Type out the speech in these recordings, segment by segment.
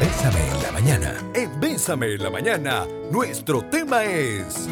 Bésame en la mañana. En Bésame en la mañana, nuestro tema es...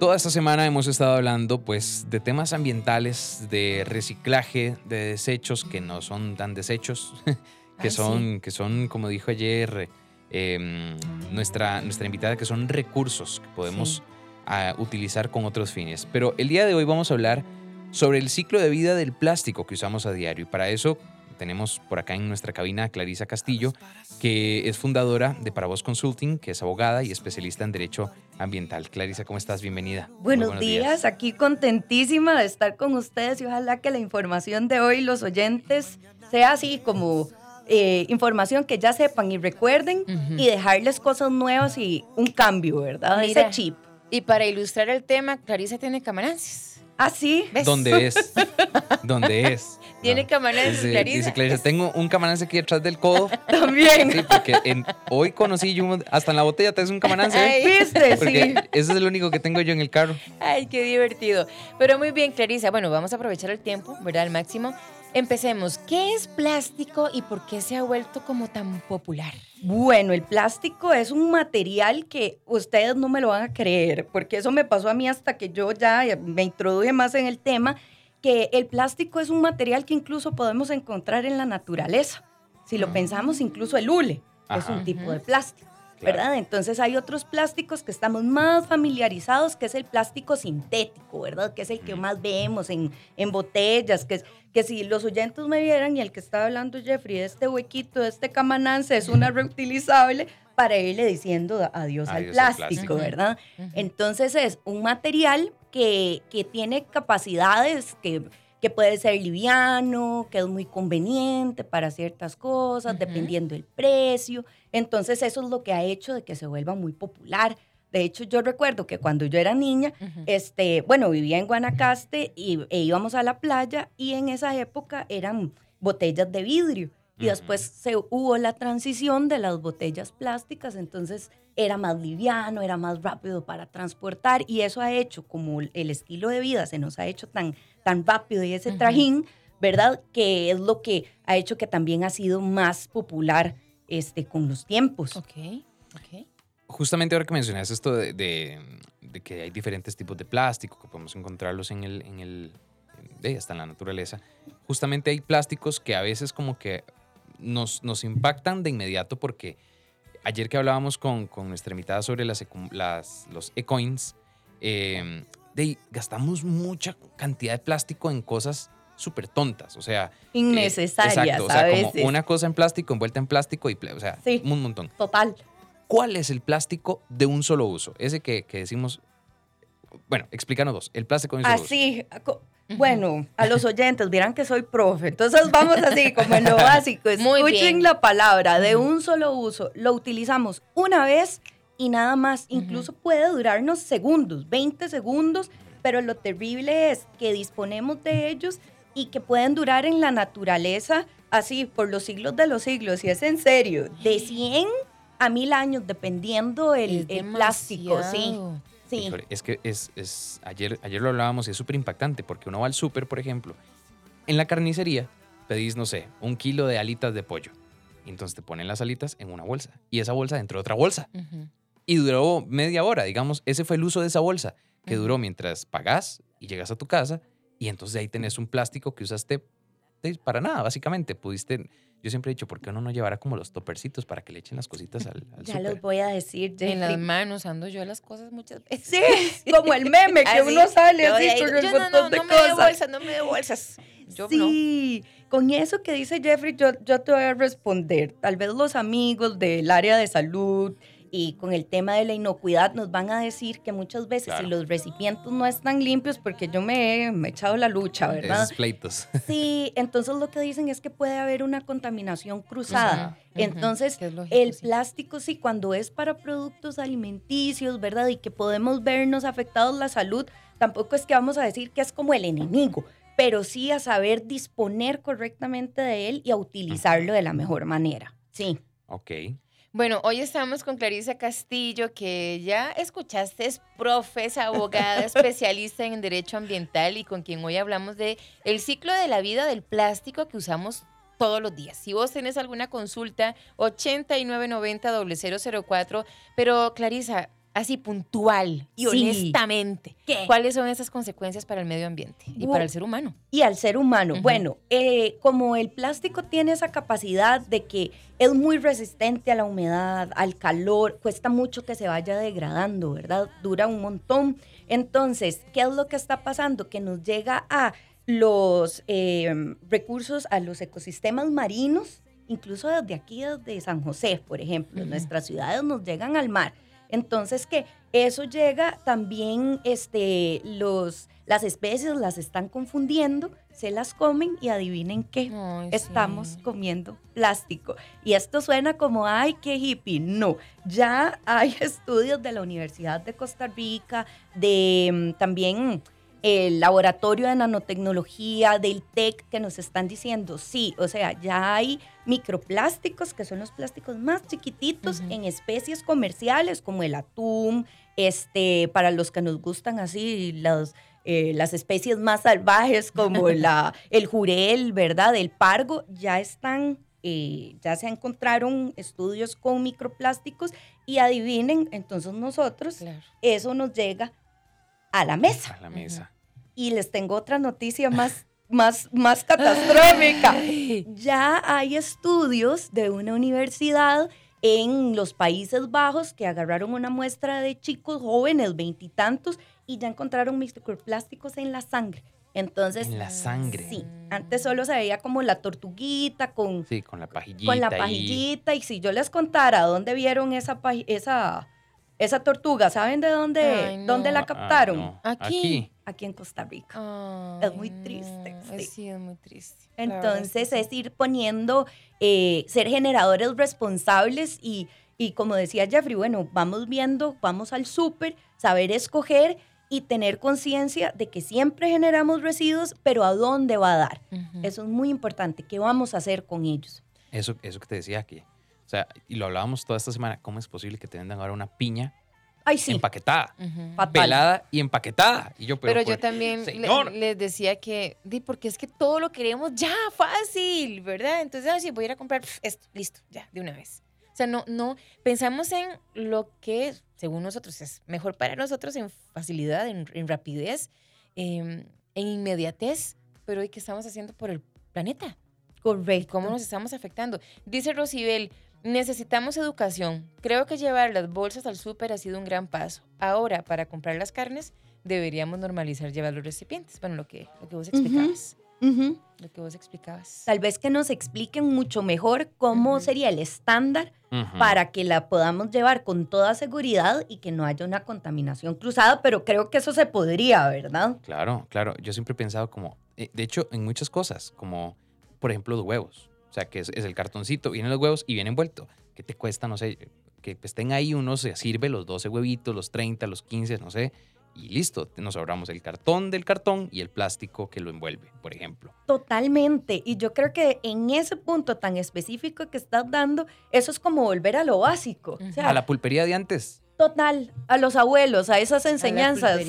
Toda esta semana hemos estado hablando pues de temas ambientales, de reciclaje, de desechos que no son tan desechos, que, son, que son, como dijo ayer em, nuestra, nuestra invitada, que son recursos que podemos ah, utilizar con otros fines. Pero el día de hoy vamos a hablar sobre el ciclo de vida del plástico que usamos a diario. Y para eso tenemos por acá en nuestra cabina a Clarisa Castillo, que es fundadora de Para Vos Consulting, que es abogada y especialista en Derecho Ambiental. Clarisa, ¿cómo estás? Bienvenida. Buenos, días. aquí contentísima de estar con ustedes y ojalá que la información de hoy, los oyentes, sea así como eh, información que ya sepan y recuerden y dejarles cosas nuevas y un cambio, ¿verdad? Ese chip. Y para ilustrar el tema, Clarisa tiene camarances. ¿Ah, sí? ¿Dónde es? ¿Dónde es? Tiene camarances, Clarisa. Dice Clarisa, tengo un camarance aquí detrás del codo. También. Sí, porque hoy conocí yo, hasta en la botella tenés un camarance. ¿Viste? sí. Eso es lo único que tengo yo en el carro. Ay, qué divertido. Pero muy bien, Clarisa. Bueno, vamos a aprovechar el tiempo, ¿verdad? Al máximo. Empecemos. ¿Qué es plástico y por qué se ha vuelto como tan popular? Bueno, el plástico es un material que ustedes no me lo van a creer, porque eso me pasó a mí hasta que yo ya me introduje más en el tema, que el plástico es un material que incluso podemos encontrar en la naturaleza. Si lo pensamos, incluso el hule es un tipo de plástico. ¿Verdad? Entonces hay otros plásticos que estamos más familiarizados, que es el plástico sintético, ¿verdad? Que es el que más vemos en, en botellas, que, es, que si los oyentes me vieran y el que estaba hablando Jeffrey, este huequito, este camanance es una reutilizable para irle diciendo adiós, al, plástico, ¿verdad? Entonces es un material que, que tiene capacidades que que puede ser liviano, que es muy conveniente para ciertas cosas, dependiendo del precio. Entonces eso es lo que ha hecho de que se vuelva muy popular. De hecho, yo recuerdo que cuando yo era niña, este, bueno, vivía en Guanacaste y, e íbamos a la playa y en esa época eran botellas de vidrio. Y después se, hubo la transición de las botellas plásticas, entonces era más liviano, era más rápido para transportar y eso ha hecho, como el estilo de vida se nos ha hecho tan, tan rápido y ese trajín, ¿verdad? Que es lo que ha hecho que también ha sido más popular este, con los tiempos. Ok, ok. Justamente ahora que mencionas esto de, de, que hay diferentes tipos de plástico, que podemos encontrarlos en el, en el hasta en la naturaleza, justamente hay plásticos que a veces como que nos, nos impactan de inmediato porque ayer que hablábamos con, con nuestra invitada sobre las, las los e-coins, eh, gastamos mucha cantidad de plástico en cosas súper tontas, o sea... Eh, Innecesarias, exacto, o sea, como una cosa en plástico, envuelta en plástico y, o sea, un montón. Total. ¿Cuál es el plástico de un solo uso? Ese que, que decimos... Bueno, explícanos dos. El plástico de un solo así, Bueno, a los oyentes dirán que soy profe, entonces vamos así como en lo básico. Escuchen la palabra de un solo uso. Lo utilizamos una vez y nada más. Incluso puede durarnos segundos, 20 segundos, pero lo terrible es que disponemos de ellos y que pueden durar en la naturaleza así por los siglos de los siglos. Y es en serio, de 100 a 1000 años, dependiendo el, plástico. Sí. Sí. es que es, es, ayer, ayer lo hablábamos y es súper impactante porque uno va al súper, por ejemplo, en la carnicería pedís, no sé, un kilo de alitas de pollo. Y entonces te ponen las alitas en una bolsa y esa bolsa dentro de otra bolsa y duró media hora, digamos, ese fue el uso de esa bolsa, que duró mientras pagás y llegas a tu casa y entonces ahí tenés un plástico que usaste para nada, básicamente. Pudiste, yo siempre he dicho, ¿por qué uno no llevara como los topercitos para que le echen las cositas al, al Ya los voy a decir, En las manos ando yo las cosas muchas veces. Sí, como el meme que uno sale así con un montón de no cosas. Me de bolsas, no me de bolsas. Yo sí, con eso que dice Jeffrey, yo, yo te voy a responder. Tal vez los amigos del área de salud, y con el tema de la inocuidad nos van a decir que muchas veces si los recipientes no están limpios, porque yo me he, echado la lucha, ¿verdad? Esos pleitos. Sí, entonces lo que dicen es que puede haber una contaminación cruzada. Entonces, el plástico sí, cuando es para productos alimenticios, ¿verdad? Y que podemos vernos afectados la salud, tampoco es que vamos a decir que es como el enemigo, pero sí a saber disponer correctamente de él y a utilizarlo de la mejor manera. Sí. Ok. Bueno, hoy estamos con Clarisa Castillo, que ya escuchaste, es profesa, abogada, especialista en derecho ambiental y con quien hoy hablamos de el ciclo de la vida del plástico que usamos todos los días. Si vos tenés alguna consulta, 8990-004. Pero Clarisa, así puntual y Sí. honestamente, ¿Qué? ¿cuáles son esas consecuencias para el medio ambiente y para el ser humano? y al ser humano. Bueno, eh, como el plástico tiene esa capacidad de que es muy resistente a la humedad, al calor, cuesta mucho que se vaya degradando, ¿verdad? Dura un montón. Entonces, ¿qué es lo que está pasando? Que nos llega a los eh, recursos, a los ecosistemas marinos, incluso desde aquí, desde San José, por ejemplo, nuestras ciudades nos llegan al mar. Entonces, que eso llega también, este, los, las especies las están confundiendo, se las comen y adivinen qué, Ay, estamos sí. comiendo plástico. Y esto suena como, ay, qué hippie. No, ya hay estudios de la Universidad de Costa Rica, de mm, también el laboratorio de nanotecnología, del TEC, que nos están diciendo, sí, o sea, ya hay microplásticos, que son los plásticos más chiquititos en especies comerciales, como el atún, este, para los que nos gustan así, los, eh, las especies más salvajes, como la, el jurel, ¿verdad? El pargo, ya están, eh, ya se encontraron estudios con microplásticos y adivinen, entonces nosotros, Claro. eso nos llega a la mesa. A la mesa. Y les tengo otra noticia más, más, más catastrófica. Ya hay estudios de una universidad en los Países Bajos que agarraron una muestra de chicos jóvenes, veintitantos, y ya encontraron microplásticos en la sangre. Entonces, En la sangre. sí, antes solo se veía como la tortuguita con, Sí, con la pajillita. con la pajillita. Y si yo les contara dónde vieron esa, esa, esa tortuga, ¿saben de dónde, Ay, dónde la Ah, captaron? no. Aquí. Aquí en Costa Rica. Ay, Es muy triste, no, sí. Sí, es muy triste. Entonces que es ir poniendo, eh, ser generadores responsables y, y como decía Jeffrey, bueno, vamos viendo, vamos al súper, saber escoger y tener conciencia de que siempre generamos residuos, pero a dónde va a dar. Eso es muy importante. ¿Qué vamos a hacer con ellos? Eso, eso que te decía o sea, y lo hablábamos toda esta semana, ¿cómo es posible que te vendan ahora una piña Ay, sí. empaquetada? Ujú. Fatal. Pelada y empaquetada. Y yo, pero, Pero, yo también le- les decía que, di, porque es que todo lo queremos ya, fácil, ¿verdad? Entonces, así voy a ir a comprar pf, esto, listo, ya, de una vez. O sea, no, no, pensamos en lo que, según nosotros, es mejor para nosotros en facilidad, en, en rapidez, em, en inmediatez, pero ¿y qué estamos haciendo por el planeta? ¿Y Correcto. cómo nos estamos afectando? Dice Rosibel, necesitamos educación. Creo que llevar las bolsas al súper ha sido un gran paso. Ahora, para comprar las carnes, deberíamos normalizar llevar los recipientes. Bueno, lo que, lo que vos explicabas. Lo que vos explicabas. Tal vez que nos expliquen mucho mejor cómo sería el estándar para que la podamos llevar con toda seguridad y que no haya una contaminación cruzada, pero creo que eso se podría, ¿verdad? Claro, claro. Yo siempre he pensado como, eh, de hecho, en muchas cosas, como, por ejemplo, los huevos. O sea, que es, es el cartoncito, vienen los huevos y viene envuelto. ¿Qué te cuesta? No sé, que estén ahí, uno se sirve los 12 huevitos, los 30, los 15, no sé, y listo. Nos ahorramos el cartón del cartón y el plástico que lo envuelve, por ejemplo. Totalmente. Y yo creo que en ese punto tan específico que estás dando, eso es como volver a lo básico. O sea, A la pulpería de antes. Total, a los abuelos, a esas enseñanzas.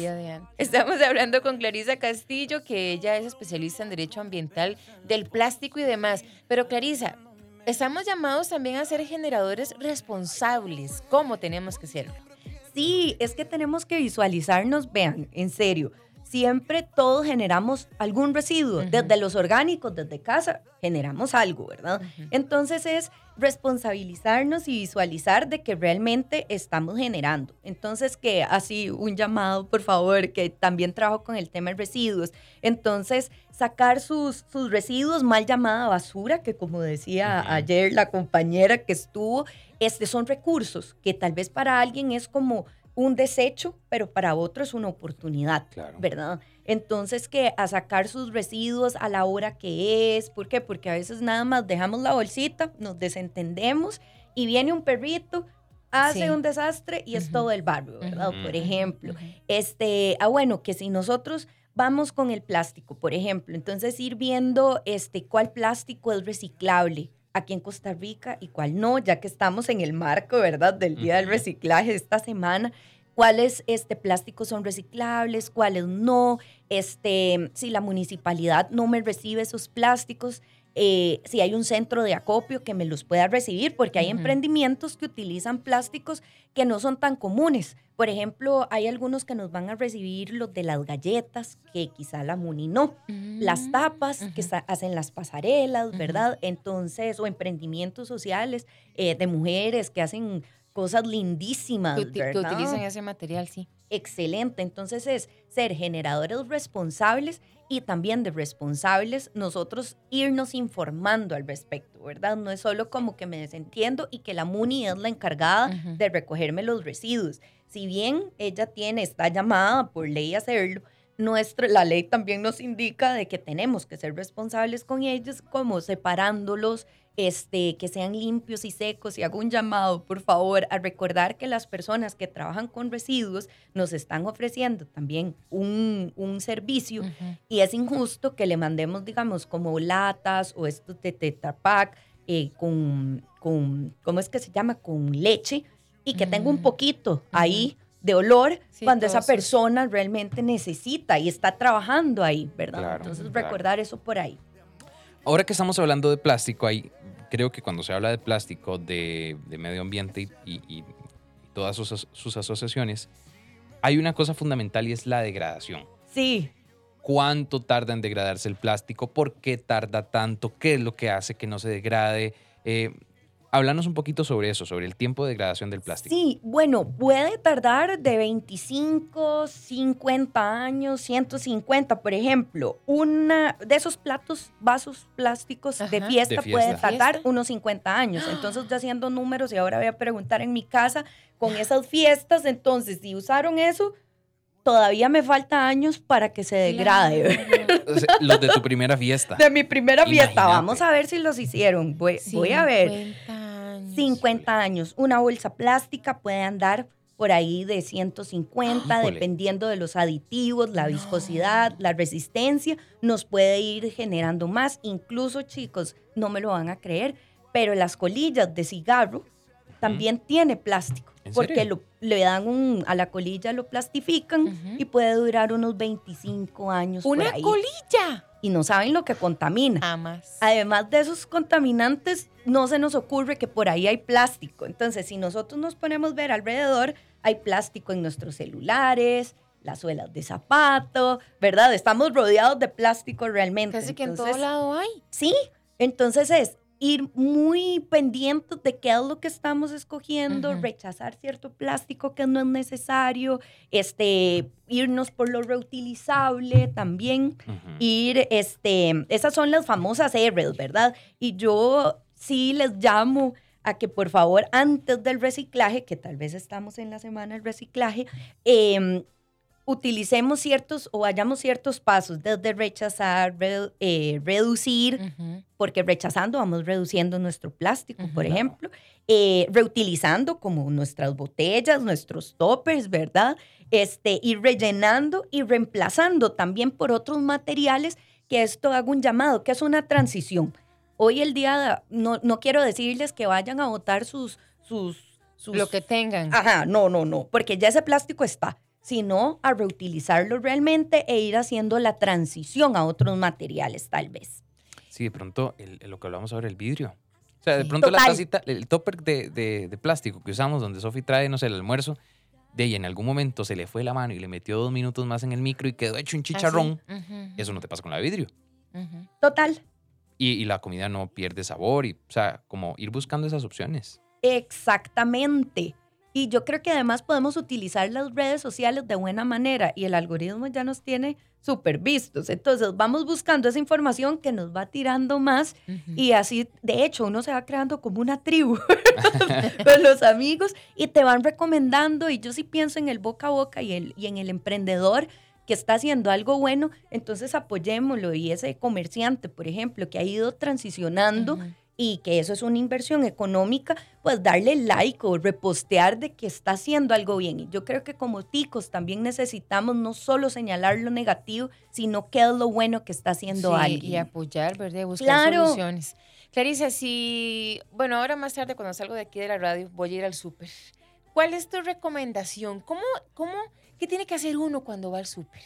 Estamos hablando con Clarisa Castillo, que ella es especialista en Derecho Ambiental del plástico y demás. Pero Clarisa, estamos llamados también a ser generadores responsables. ¿Cómo tenemos que serlo? Sí, es que tenemos que visualizarnos, vean, en serio, siempre todos generamos algún residuo, desde los orgánicos, desde casa, generamos algo, ¿verdad? Entonces es responsabilizarnos y visualizar de que realmente estamos generando. Entonces que así un llamado, por favor, que también trabajo con el tema de residuos. Entonces sacar sus, sus residuos, mal llamada basura, que como decía ayer la compañera que estuvo, este son recursos que tal vez para alguien es como un desecho, pero para otro es una oportunidad. Claro. ¿verdad? Entonces que a sacar sus residuos a la hora que es, ¿por qué? Porque a veces nada más dejamos la bolsita, nos desentendemos y viene un perrito, hace Sí. un desastre y es todo el barrio, ¿verdad? Ujú. Por ejemplo. Este, ah, bueno, que si nosotros vamos con el plástico, por ejemplo, entonces ir viendo este, cuál plástico es reciclable aquí en Costa Rica y cuál no, ya que estamos en el marco, ¿verdad? Del Día del. Reciclaje esta semana. ¿Cuáles este, plásticos son reciclables? ¿Cuáles no? Este, si la municipalidad no me recibe esos plásticos, eh, si hay un centro de acopio que me los pueda recibir, porque hay emprendimientos que utilizan plásticos que no son tan comunes. Por ejemplo, hay algunos que nos van a recibir los de las galletas, que quizá la Muni no. Las tapas que Mm, Ujú. sa- hacen las pasarelas. ¿verdad? Entonces, o emprendimientos sociales eh, de mujeres que hacen cosas lindísimas, Que, uti- que ¿verdad? utilizan ese material, sí. excelente. Entonces es ser generadores responsables y también de responsables nosotros irnos informando al respecto, ¿verdad? No es solo como que me desentiendo y que la MUNI es la encargada de recogerme los residuos. Si bien ella tiene, está llamada por ley a hacerlo, nuestra, la ley también nos indica de que tenemos que ser responsables con ellos, como separándolos, este, que sean limpios y secos. Y hago un llamado, por favor, a recordar que las personas que trabajan con residuos nos están ofreciendo también un, un servicio y es injusto que le mandemos, digamos, como latas o estos de Tetra Pak eh, con, con, ¿cómo es que se llama? Con leche y que tenga un Mm. poquito ahí de olor Sí, cuando esa persona realmente necesita y está trabajando ahí, ¿verdad? Claro, Entonces claro. recordar eso por ahí. Ahora que estamos hablando de plástico, hay, creo que cuando se habla de plástico, de, de medio ambiente y, y- y todas sus, as- sus asociaciones, hay una cosa fundamental y es la degradación. Sí, ¿Cuánto tarda en degradarse el plástico? ¿Por qué tarda tanto? ¿Qué es lo que hace que no se degrade? Eh, háblanos un poquito sobre eso, sobre el tiempo de degradación del plástico. Sí, bueno, puede tardar de 25, 50 años, 150, por ejemplo. Una de esos platos, vasos plásticos de fiesta, De puede tardar Fiesta. unos 50 años. Entonces, ya haciendo números y ahora voy a preguntar en mi casa con esas fiestas, entonces, si usaron eso, todavía me falta años para que se degrade. Claro. Los de tu primera fiesta. De mi primera fiesta, vamos a ver si los hicieron. Voy, voy a ver. 50 años. 50 años. Una bolsa plástica puede andar por ahí de 150, Híjole. dependiendo de los aditivos, la No. viscosidad, la resistencia, nos puede ir generando más. Incluso, chicos, no me lo van a creer, pero las colillas de cigarro también tiene plástico, ¿En porque lo- le dan un, a la colilla, lo plastifican y puede durar unos 25 años. por Una ahí. colilla. Y no saben lo que contamina. Jamás. Además de esos contaminantes, no se nos ocurre que por ahí hay plástico. Entonces, si nosotros nos ponemos a ver alrededor, hay plástico en nuestros celulares, las suelas de zapato, ¿verdad? Estamos rodeados de plástico realmente. Casi que en todo lado hay. Sí, entonces es ir muy pendientes de qué es lo que estamos escogiendo, rechazar cierto plástico que no es necesario, este, irnos por lo reutilizable también ir, este, esas son las famosas R's, ¿verdad? Y yo sí les llamo a que por favor antes del reciclaje, que tal vez estamos en la semana del reciclaje, em, utilicemos ciertos o hagamos ciertos pasos desde rechazar, re- eh, reducir, porque rechazando vamos reduciendo nuestro plástico, por ejemplo, eh, reutilizando como nuestras botellas, nuestros toppers, ¿verdad? Este, ir rellenando y reemplazando también por otros materiales, que esto hago un llamado, que es una transición. Hoy el día, no, no quiero decirles que vayan a botar sus... sus, sus Lo que tengan. Ajá, no, no, no, porque ya ese plástico está, sino a reutilizarlo realmente e ir haciendo la transición a otros materiales, tal vez. Sí, de pronto, el- el- lo que hablamos ahora, el vidrio. O sea, de Sí. pronto la tacita, el topper de, de- de plástico que usamos, donde Sofi trae, no sé, el almuerzo, de ahí en algún momento se le fue la mano y le metió dos minutos más en el micro y quedó hecho un chicharrón. Así. Ujú. Eso no te pasa con la de vidrio. Total, Y, y la comida no pierde sabor. Y, o sea, como ir buscando esas opciones. Exactamente. Y yo creo que además podemos utilizar las redes sociales de buena manera y el algoritmo ya nos tiene súper vistos. Entonces vamos buscando esa información que nos va tirando más y así, de hecho, uno se va creando como una tribu con los amigos y te van recomendando. Y yo sí pienso en el boca a boca y, el, y en el emprendedor que está haciendo algo bueno, entonces apoyémoslo. Y ese comerciante, por ejemplo, que ha ido transicionando y que eso es una inversión económica, pues darle like o repostear de que está haciendo algo bien. Y yo creo que como ticos también necesitamos no solo señalar lo negativo, sino qué es lo bueno que está haciendo Sí, alguien. Y apoyar, ¿verdad? Buscar Claro. soluciones. Clarice, si, bueno, ahora más tarde cuando salgo de aquí de la radio voy a ir al súper. ¿Cuál es tu recomendación? ¿Cómo, cómo, qué tiene que hacer uno cuando va al súper?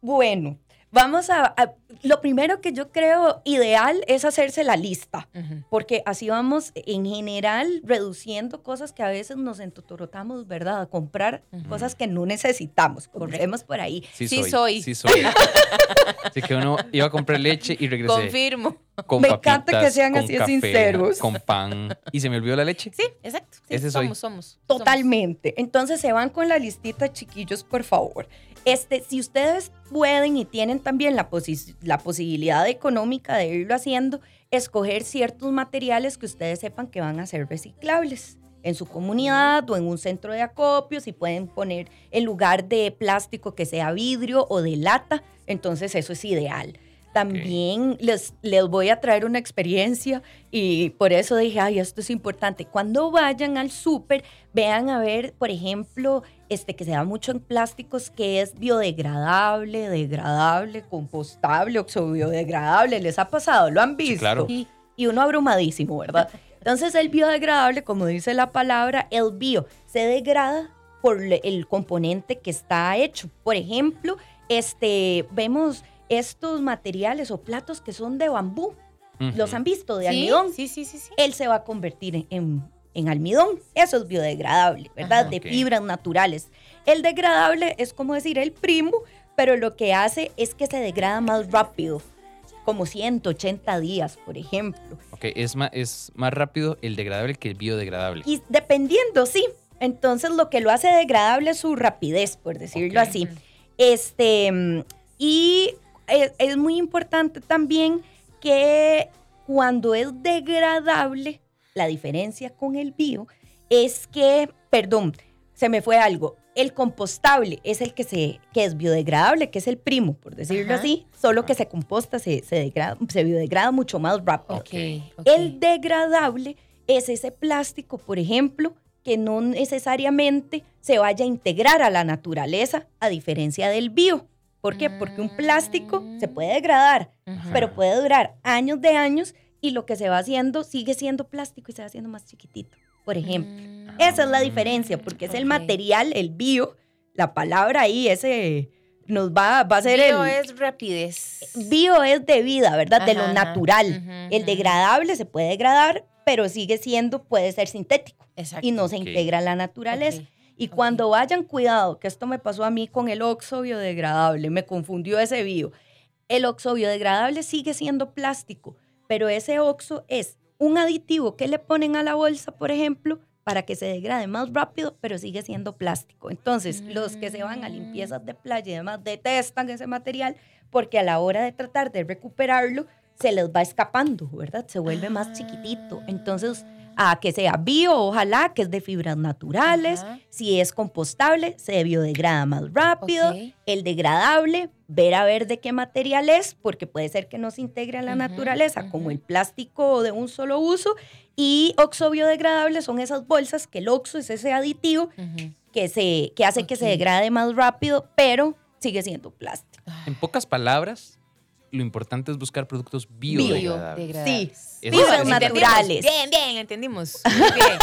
Bueno, vamos a, a- Lo primero que yo creo ideal es hacerse la lista, porque así vamos en general reduciendo cosas que a veces nos entotorotamos, ¿verdad? A comprar cosas que no necesitamos. Comencemos por ahí. Sí, Sí soy. soy. Sí soy. Así que uno iba a comprar leche y regresé. Confirmo. Con Me encanta que sean con así café, sinceros. Con pan. ¿Y se me olvidó la leche? Sí, exacto. Sí, Ese soy. somos, somos. Totalmente. Entonces se van con la listita, chiquillos, por favor. Este, si ustedes pueden y tienen también la, posi- la posibilidad económica de irlo haciendo, escoger ciertos materiales que ustedes sepan que van a ser reciclables en su comunidad o en un centro de acopio, si pueden poner en lugar de plástico que sea vidrio o de lata, entonces eso es ideal. También les, les voy a traer una experiencia y por eso dije, ay, esto es importante. Cuando vayan al súper, vean a ver, por ejemplo, este que se da mucho en plásticos, que es biodegradable, degradable, compostable, oxobiodegradable. ¿Les ha pasado? ¿Lo han visto? claro. Sí. Y uno abrumadísimo, ¿verdad? Entonces el biodegradable, como dice la palabra, el bio, se degrada por el componente que está hecho. Por ejemplo, este, vemos estos materiales o platos que son de bambú. Ujú. ¿Los han visto? De Sí, almidón Sí, sí, sí, sí. él se va a convertir en, en- en almidón. Eso es biodegradable, ¿verdad? Ajá. de fibras naturales. El degradable es como decir el primo, pero lo que hace es que se degrada más rápido, como 180 días, por ejemplo. Ok, es más, es más rápido el degradable que el biodegradable. Y dependiendo, sí. Entonces lo que lo hace degradable es su rapidez, por decirlo así. Este, mm, y es, es muy importante también que cuando es degradable, la diferencia con el bio es que, perdón, se me fue algo. El compostable es el que, se, que es biodegradable, que es el primo, por decirlo Ajá. así, solo que se composta, se, se, degrada, se biodegrada mucho más rápido. Ok, ok. El degradable es ese plástico, por ejemplo, que no necesariamente se vaya a integrar a la naturaleza, a diferencia del bio. ¿Por qué? Porque un plástico se puede degradar, pero puede durar años de años y lo que se va haciendo sigue siendo plástico y se va haciendo más chiquitito, por ejemplo. Mm. Esa es la diferencia, porque es el Ok. material, el bio, la palabra ahí, ese nos va, va a ser Bio el... es rapidez. Bio es de vida, ¿verdad? de lo Ajá, ajá. natural. Ujú, El degradable se puede degradar, pero sigue siendo, puede ser sintético Exacto. y no se Ok. integra a la naturaleza. Ok. Y cuando vayan, cuidado, que esto me pasó a mí con el oxo biodegradable, me confundió ese bio. El oxo biodegradable sigue siendo plástico, pero ese oxo es un aditivo que le ponen a la bolsa, por ejemplo, para que se degrade más rápido, pero sigue siendo plástico. Entonces, los que se van a limpiezas de playa y demás detestan ese material porque a la hora de tratar de recuperarlo, se les va escapando, ¿verdad? Se vuelve más chiquitito. Entonces, a que sea bio, ojalá, que es de fibras naturales. Ajá. Si es compostable, se biodegrada más rápido. El degradable, ver a ver de qué material es, porque puede ser que no se integre a la naturaleza, como el plástico de un solo uso. Y oxo biodegradable son esas bolsas que el oxo es ese aditivo que, se, que hace que se degrade más rápido, pero sigue siendo plástico. En pocas palabras, lo importante es buscar productos biodegradables. Biodegradables. Sí, Entendimos. naturales. Bien, bien, entendimos. Muy bien.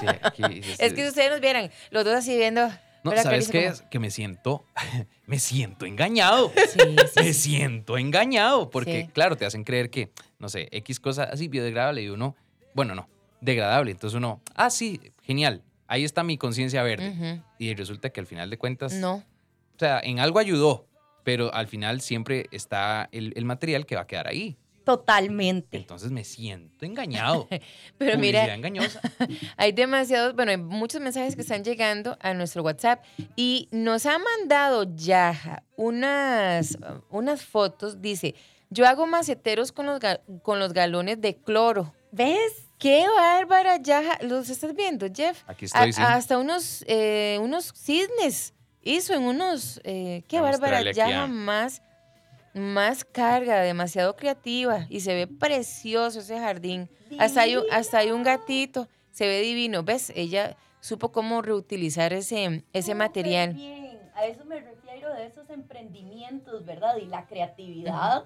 Sí, aquí, es que si ustedes nos vieran, los dos así viendo. No, ¿verdad, ¿sabes qué Como- es? Que me siento, me siento engañado. Sí, sí, Me sí. siento engañado. Porque, Sí. claro, te hacen creer que, no sé, X cosa así biodegradable y uno, bueno, no, degradable. Entonces uno, ah, sí, genial. Ahí está mi conciencia verde. Y resulta que al final de cuentas, No. o sea, en algo ayudó, pero al final siempre está el, el material que va a quedar ahí. Totalmente. Entonces me siento engañado. Pero Publicidad mira, engañosa. hay demasiados, bueno, hay muchos mensajes que están llegando a nuestro WhatsApp y nos ha mandado Yaja unas, unas fotos. Dice, yo hago maceteros con los, ga- con los galones de cloro. ¿Ves? ¡Qué bárbara, Yaja! ¿Los estás viendo, Jeff? Aquí A- estoy, sí. Hasta unos, eh, unos cisnes hizo en unos... eh, ¡Qué bárbara! Ya jamás más carga, demasiado creativa y se ve precioso ese jardín. Hasta hay, un, hasta hay un gatito, se ve divino. ¿Ves? Ella supo cómo reutilizar ese, ese material. bien. A eso me refiero de esos emprendimientos, ¿verdad? Y la creatividad.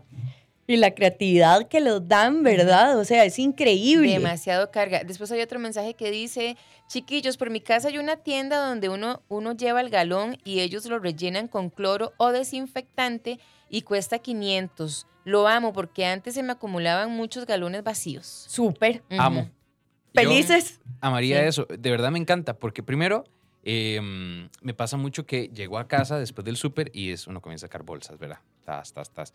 Y la creatividad que los dan, ¿verdad? O sea, es increíble. Demasiado carga. Después hay otro mensaje que dice, chiquillos, por mi casa hay una tienda donde uno, uno lleva el galón y ellos lo rellenan con cloro o desinfectante y cuesta 500. Lo amo porque antes se me acumulaban muchos galones vacíos. Súper. Amo. Felices. Amaría Sí. eso. De verdad me encanta, porque primero eh, me pasa mucho que llego a casa después del súper y es uno comienza a sacar bolsas, ¿verdad? Tas, tas, tas.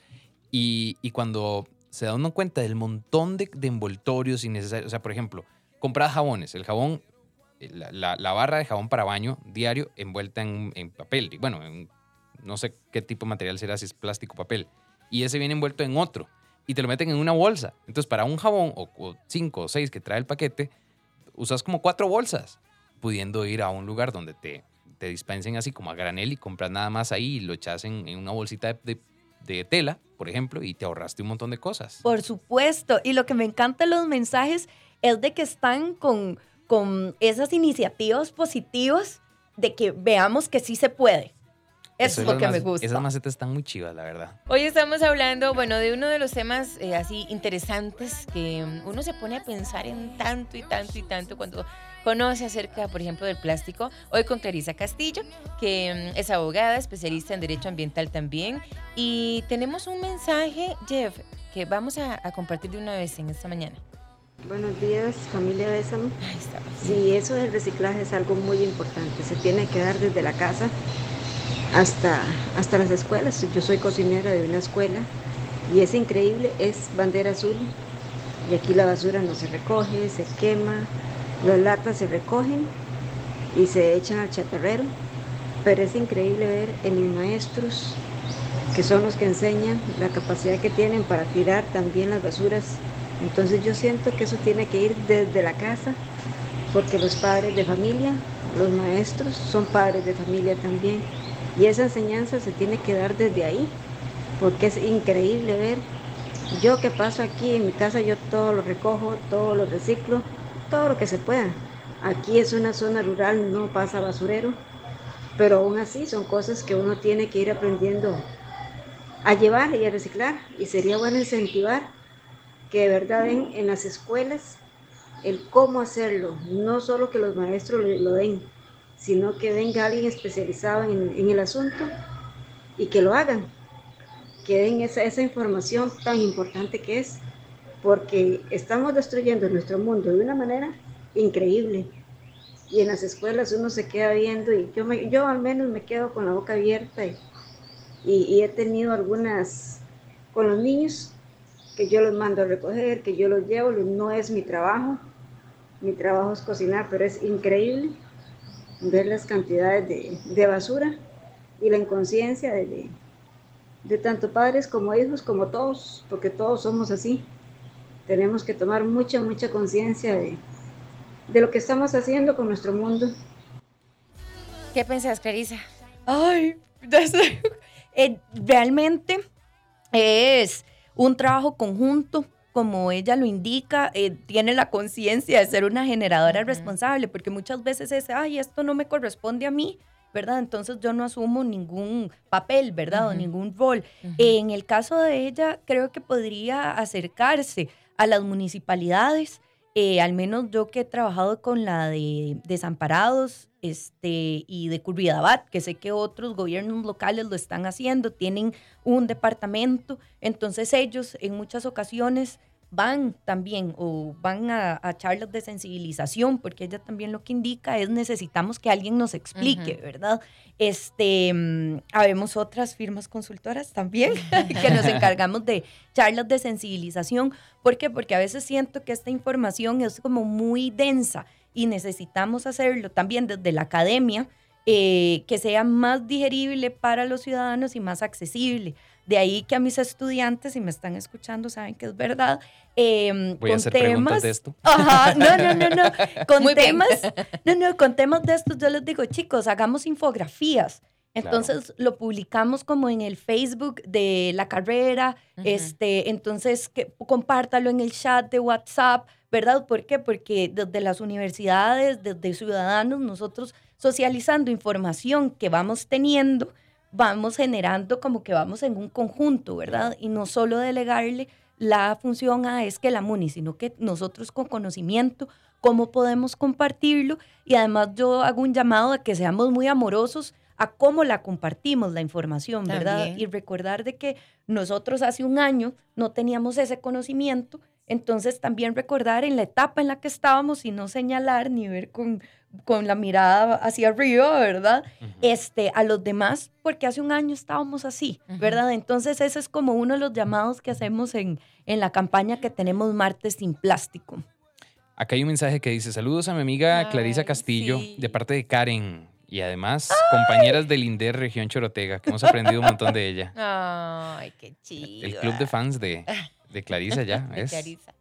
Y, cuando se da uno cuenta del montón de, envoltorios innecesarios, o sea, por ejemplo, comprar jabones, el jabón, eh, la, barra de jabón para baño diario envuelta en, papel, bueno, en- no sé qué tipo de material será, si es plástico o papel, y ese viene envuelto en otro, y te lo meten en una bolsa. Entonces, para un jabón, o, cinco o seis que trae el paquete, usas como cuatro bolsas, pudiendo ir a un lugar donde te, te dispensen así como a granel y compras nada más ahí y lo echas en, en una bolsita de, de- de tela, por ejemplo, y te ahorraste un montón de cosas. Por supuesto. Y lo que me encanta de los mensajes es de que están con, con esas iniciativas positivas de que veamos que sí se puede. Eso es lo que me gusta. Esas macetas están muy chivas, la verdad. Hoy estamos hablando, bueno, de uno de los temas eh, así interesantes que uno se pone a pensar en tanto y tanto y tanto cuando conoce acerca, por ejemplo, del plástico. Hoy con Clarisa Castillo, que mm, es abogada, especialista en derecho ambiental también. Y tenemos un mensaje, Jeff, que vamos a, a compartir de una vez en esta mañana. Buenos días, familia Bésamo. Sí, eso del reciclaje es algo muy importante. Se tiene que dar desde la casa hasta, hasta las escuelas. Yo soy cocinera de una escuela y es increíble, es bandera azul. Y aquí la basura no se recoge, se quema, las latas se recogen y se echan al chatarrero. Pero es increíble ver en mis maestros, que son los que enseñan, la capacidad que tienen para tirar también las basuras. Entonces yo siento que eso tiene que ir desde la casa, porque los padres de familia, los maestros, son padres de familia también. Y esa enseñanza se tiene que dar desde ahí, porque es increíble ver. Yo que paso aquí en mi casa, yo todo lo recojo, todo lo reciclo, todo lo que se pueda. Aquí es una zona rural, no pasa basurero, pero aún así son cosas que uno tiene que ir aprendiendo a llevar y a reciclar. Y sería bueno incentivar que de verdad den en las escuelas el cómo hacerlo, no solo que los maestros lo, den, sino que venga alguien especializado en, en el asunto y que lo hagan, que den esa, esa información tan importante que es, porque estamos destruyendo nuestro mundo de una manera increíble. Y en las escuelas uno se queda viendo y yo, me- yo al menos me quedo con la boca abierta y, he tenido algunas con los niños que yo los mando a recoger, que yo los llevo, no es mi trabajo, mi trabajo es cocinar, pero es increíble ver las cantidades de, basura y la inconsciencia de tanto padres como hijos, como todos, porque todos somos así. Tenemos que tomar mucha, mucha conciencia de, de lo que estamos haciendo con nuestro mundo. ¿Qué pensás, Clarisa? Ay, ya sé. Eh, realmente es un trabajo conjunto, como ella lo indica, eh, tiene la conciencia de ser una generadora responsable, porque muchas veces es, ay, esto no me corresponde a mí, ¿verdad? Entonces yo no asumo ningún papel, ¿verdad? O ningún rol. En el caso de ella, creo que podría acercarse a las municipalidades, eh, al menos yo que he trabajado con la de desamparados este, y de Curridabat, que sé que otros gobiernos locales lo están haciendo, tienen un departamento, entonces ellos en muchas ocasiones van también o van a, a charlas de sensibilización, porque ella también lo que indica es necesitamos que alguien nos explique. ¿verdad? Este, mm, habemos otras firmas consultoras también que nos encargamos de charlas de sensibilización. ¿Por qué? Porque a veces siento que esta información es como muy densa y necesitamos hacerlo también desde la academia, eh, que sea más digerible para los ciudadanos y más accesible. De ahí que a mis estudiantes, si me están escuchando, saben que es verdad. em, Voy a con hacer preguntas temas- de esto. Ajá, no, no, no, no. Con Muy bien. temas, no, no, con temas de estos yo les digo, chicos, hagamos infografías. Entonces lo publicamos como en el Facebook de la carrera, Ujú. este, entonces que, compártalo en el chat de WhatsApp, ¿verdad? ¿Por qué? Porque desde las universidades, desde ciudadanos, nosotros socializando información que vamos teniendo, vamos generando como que vamos en un conjunto, ¿verdad? Y no solo delegarle la función a es que la MUNI, sino que nosotros con conocimiento, cómo podemos compartirlo y además yo hago un llamado a que seamos muy amorosos a cómo la compartimos la información, ¿verdad? También. Y recordar de que nosotros hace un año no teníamos ese conocimiento, entonces también recordar en la etapa en la que estábamos y no señalar ni ver con, con la mirada hacia arriba, ¿verdad? Este, a los demás, porque hace un año estábamos así. ¿verdad? Entonces ese es como uno de los llamados que hacemos en, en la campaña que tenemos Martes sin Plástico. Acá hay un mensaje que dice: Saludos a mi amiga Clarisa Ay, Castillo, sí. de parte de Karen. Y además, compañeras del INDER Región Chorotega, que hemos aprendido un montón de ella. Ay, qué chido. El club de fans de, de Clarisa ya. De es. Clarisa.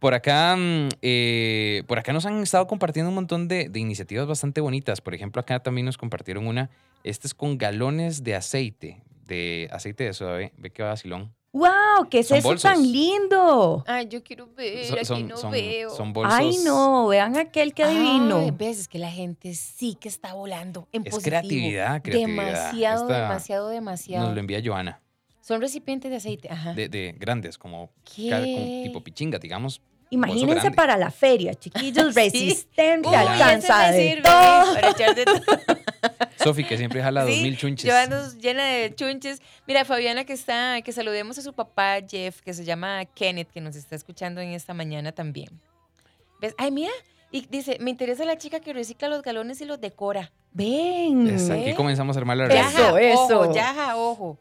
Por acá, mm, eh, por acá nos han estado compartiendo un montón de, de iniciativas bastante bonitas. Por ejemplo, acá también nos compartieron una. Este es con galones de aceite, de aceite de soda. Ve, ve qué vacilón. ¡Wow! ¿Qué es Son eso bolsos. tan lindo? Ay, yo quiero ver, Son, aquí son, no son- veo. son bolsos. Ay, no, vean aquel que adivino. Ay, ves, es que la gente sí que está volando en Es positivo. creatividad, creatividad. Demasiado, Esta demasiado, demasiado. Nos lo envía Joana. Son recipientes de aceite, ajá. De, de grandes, como, ¿Qué? ca- como tipo pichinga, digamos. Imagínense para la feria, chiquillos, Sí. resistente, Uy, alcanza de todo. para echar de todo. Sofi, que siempre jala dos Sí, mil chunches. Yo ando llena de chunches. Mira, Fabiana que está, que saludemos a su papá Jeff, que se llama Kenneth, que nos está escuchando en esta mañana también. ¿Ves? Ay, mira. Y dice, me interesa la chica que recicla los galones y los decora. Ven. Es, aquí ¿eh? comenzamos a armar la Eso, receta. Yaja, eso. ojo, yaja, ojo.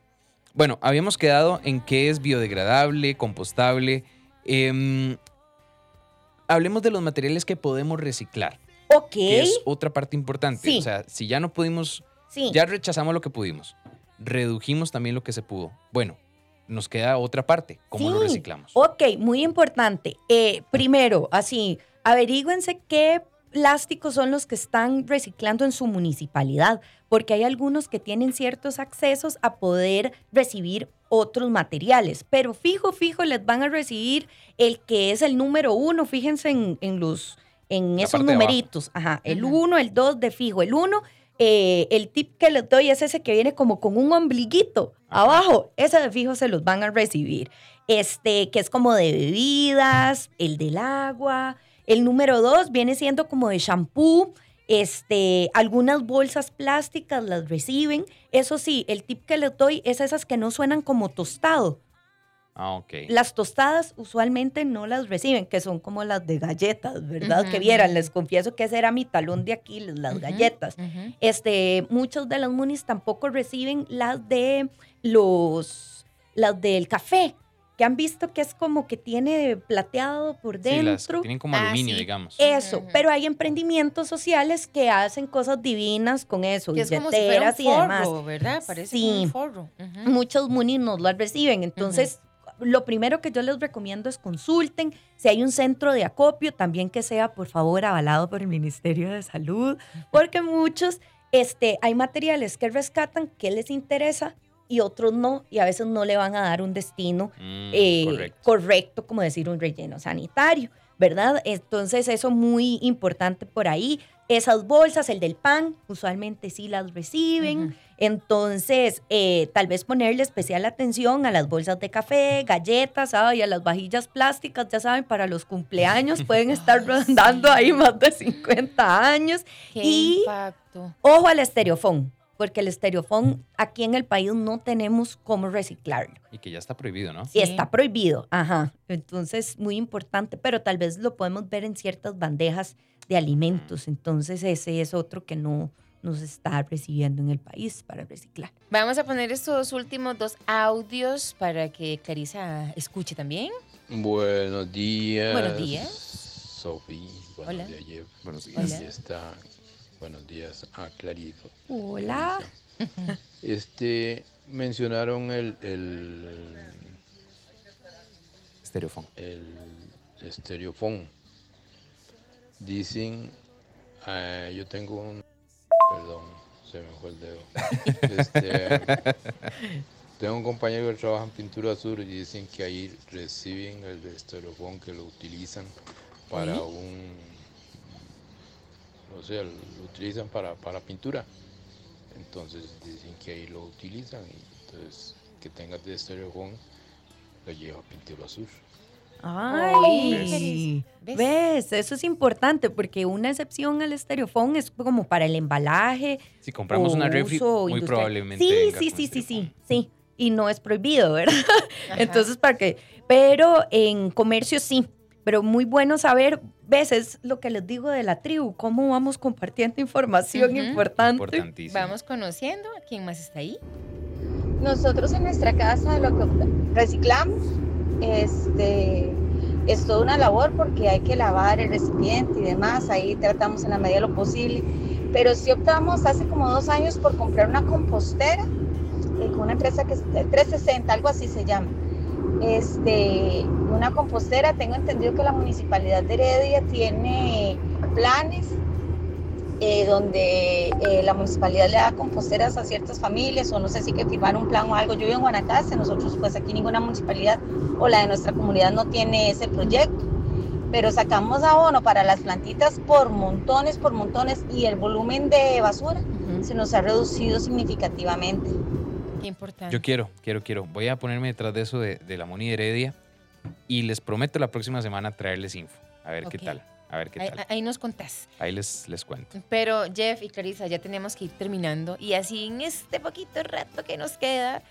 Bueno, habíamos quedado en qué es biodegradable, compostable. Em, hablemos de los materiales que podemos reciclar, Ok. que es otra parte importante. Sí. O sea, si ya no pudimos, Sí. ya rechazamos lo que pudimos, redujimos también lo que se pudo. Bueno, nos queda otra parte, cómo lo reciclamos. Ok, muy importante. Eh, primero, así, averígüense qué plásticos son los que están reciclando en su municipalidad, porque hay algunos que tienen ciertos accesos a poder recibir otros materiales, pero fijo, fijo, les van a recibir el que es el número uno, fíjense en, en los, en La esos numeritos, ajá, el Ujú. uno, el dos de fijo, el uno, eh, el tip que les doy es ese que viene como con un ombliguito Ajá. abajo, ese de fijo se los van a recibir este, que es como de bebidas, el del agua. El número dos viene siendo como de shampoo. Este, algunas bolsas plásticas las reciben. Eso sí, el tip que les doy es esas que no suenan como tostado. Ah, ok. Las tostadas usualmente no las reciben, que son como las de galletas, ¿verdad? Que vieran, les confieso que ese era mi talón de Aquiles, las galletas. Este, muchos de las munis tampoco reciben las de los, las del café, que han visto que es como que tiene plateado por Sí, las que dentro. tienen como Ah, aluminio, sí. digamos. Eso, pero hay emprendimientos sociales que hacen cosas divinas con eso, Que es como si fuera un billeteras y demás. forro, ¿verdad? Parece Sí. como un forro. Ujú. Muchos munis no las reciben, entonces lo primero que yo les recomiendo es consulten si hay un centro de acopio, también que sea por favor avalado por el Ministerio de Salud, porque muchos, este, hay materiales que rescatan que les interesa y otros no, y a veces no le van a dar un destino Mm, eh, correcto. correcto, como decir un relleno sanitario, ¿verdad? Entonces eso muy importante por ahí. Esas bolsas, el del pan, usualmente sí las reciben. Entonces, eh, tal vez ponerle especial atención a las bolsas de café, galletas, y a las vajillas plásticas, ya saben, para los cumpleaños pueden estar Ay, rondando sí. ahí más de 50 años. Qué Y- impacto. Ojo al estereofón, porque el estereofón aquí en el país no tenemos cómo reciclarlo. Y que ya está prohibido, ¿no? Y Sí. está prohibido, ajá. Entonces, muy importante, pero tal vez lo podemos ver en ciertas bandejas de alimentos. Entonces, ese es otro que no nos está recibiendo en el país para reciclar. Vamos a poner estos últimos dos audios para que Clarisa escuche también. Buenos días. Buenos días. Sofi. Buenos Hola. días, Jeff. Buenos días. Hola. Está. Buenos días a Clarito. Hola. Este, mencionaron el, el, Estereofón. el estereofón. Dicen, ah, yo tengo un, perdón, se me fue el dedo. Este, tengo un compañero que trabaja en pintura azul y dicen que ahí reciben el estereofón que lo utilizan para un, no sé, lo utilizan para, para pintura. entonces dicen que ahí lo utilizan y entonces que tengas de estereofón lo lleva a Pintura Sur. Ay, ¿Ves? ¿ves? Eso es importante porque una excepción al estereofón es como para el embalaje. Si compramos una refri, muy industrial. probablemente. Sí, venga sí, con sí, sí, sí, sí. Y no es prohibido, ¿verdad? Ajá. Entonces, ¿para qué? Pero en comercio sí. Pero muy bueno saber, ves, es lo que les digo de la tribu, cómo vamos compartiendo información Ujú. importante. Importantísimo. Vamos conociendo a quién más está ahí. Nosotros en nuestra casa lo que reciclamos este, es toda una labor porque hay que lavar el recipiente y demás, ahí tratamos en la medida de lo posible, pero sí optamos hace como dos años por comprar una compostera eh, con una empresa que es de 360, algo así se llama. Este, una compostera, tengo entendido que la municipalidad de Heredia tiene planes eh, donde eh, la municipalidad le da composteras a ciertas familias o no sé si que firmar un plan o algo. Yo vivo en Guanacaste, nosotros pues aquí ninguna municipalidad o la de nuestra comunidad no tiene ese proyecto, pero sacamos abono para las plantitas por montones, por montones y el volumen de basura se nos ha reducido significativamente. Qué importante. Yo quiero, quiero, quiero. Voy a ponerme detrás de eso de, de la Moni Heredia y les prometo la próxima semana traerles info. A ver qué tal. A ver qué ahí, tal. ahí nos contás. Ahí les, les cuento. Pero Jeff y Clarisa, ya tenemos que ir terminando. Y así en este poquito rato que nos queda,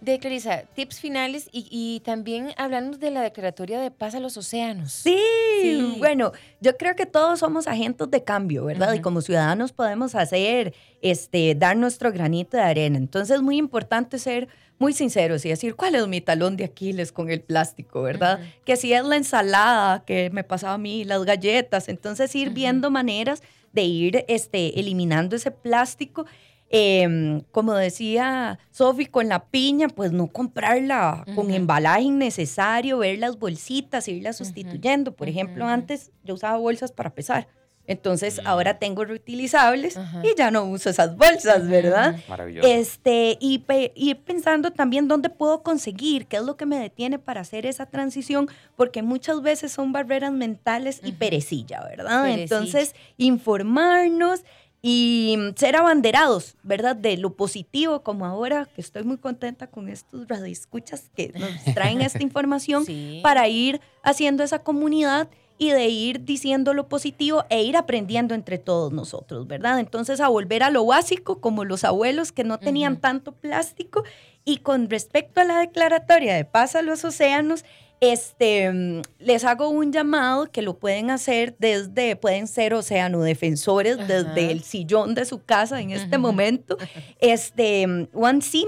de Clarisa, tips finales y, y también hablando de la declaratoria de paz a los océanos. Sí, Sí. bueno, yo creo que todos somos agentes de cambio, ¿verdad? Y como ciudadanos podemos hacer, este, dar nuestro granito de arena. Entonces es muy importante ser muy sinceros y decir, ¿cuál es mi talón de Aquiles con el plástico, verdad? Que si es la ensalada que me pasaba a mí, las galletas, entonces ir viendo maneras de ir este, eliminando ese plástico. Em, como decía Sofi, con la piña, pues no comprarla con embalaje innecesario, ver las bolsitas, irlas Ujú. sustituyendo. Por ejemplo, antes yo usaba bolsas para pesar. Entonces Mm. ahora tengo reutilizables Ajá. y ya no uso esas bolsas, ¿verdad? Maravilloso. Este, y pe- ir pensando también dónde puedo conseguir, qué es lo que me detiene para hacer esa transición, porque muchas veces son barreras mentales y perecilla, ¿verdad? Perecilla. Entonces, informarnos y ser abanderados, ¿verdad? De lo positivo, como ahora que estoy muy contenta con estos radioescuchas que nos traen esta información Sí. para ir haciendo esa comunidad y de ir diciendo lo positivo e ir aprendiendo entre todos nosotros, ¿verdad? Entonces a volver a lo básico, como los abuelos que no tenían tanto plástico. Y con respecto a la declaratoria de paz a los océanos, este, mm, les hago un llamado que lo pueden hacer desde, pueden ser oceanodefensores Ajá. desde el sillón de su casa en este momento. Este, mm, One Sea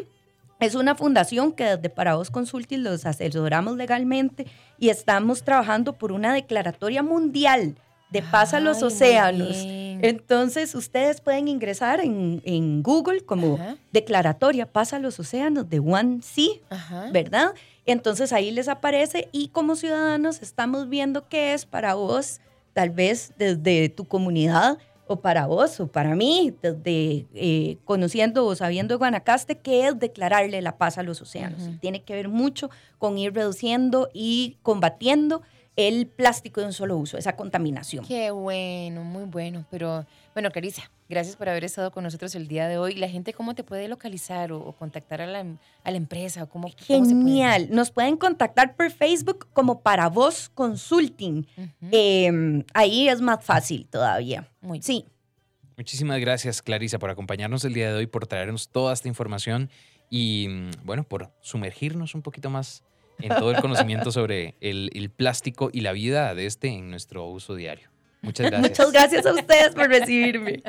es una fundación que desde Parados Consulting los asesoramos legalmente y estamos trabajando por una declaratoria mundial de paz a los Ay, océanos. Entonces, ustedes pueden ingresar en, en Google como Ajá. declaratoria paz a los océanos de One Sea, Ajá. ¿verdad? Entonces ahí les aparece y como ciudadanos estamos viendo qué es para vos, tal vez desde tu comunidad o para vos o para mí, desde eh, conociendo o sabiendo Guanacaste, qué es declararle la paz a los océanos. Tiene que ver mucho con ir reduciendo y combatiendo el plástico de un solo uso, esa contaminación. Qué bueno, muy bueno. Pero bueno, Clarisa, gracias por haber estado con nosotros el día de hoy. La gente, ¿cómo te puede localizar o, o contactar a la, a la empresa? ¿O cómo, cómo se puede? Genial. Nos pueden contactar por Facebook como para vos consulting. Eh, ahí es más fácil todavía. Muy bien. Sí. Muchísimas gracias, Clarisa, por acompañarnos el día de hoy, por traernos toda esta información y, mm, bueno, por sumergirnos un poquito más en todo el conocimiento sobre el, el plástico y la vida de este en nuestro uso diario. Muchas gracias. Muchas gracias a ustedes por recibirme.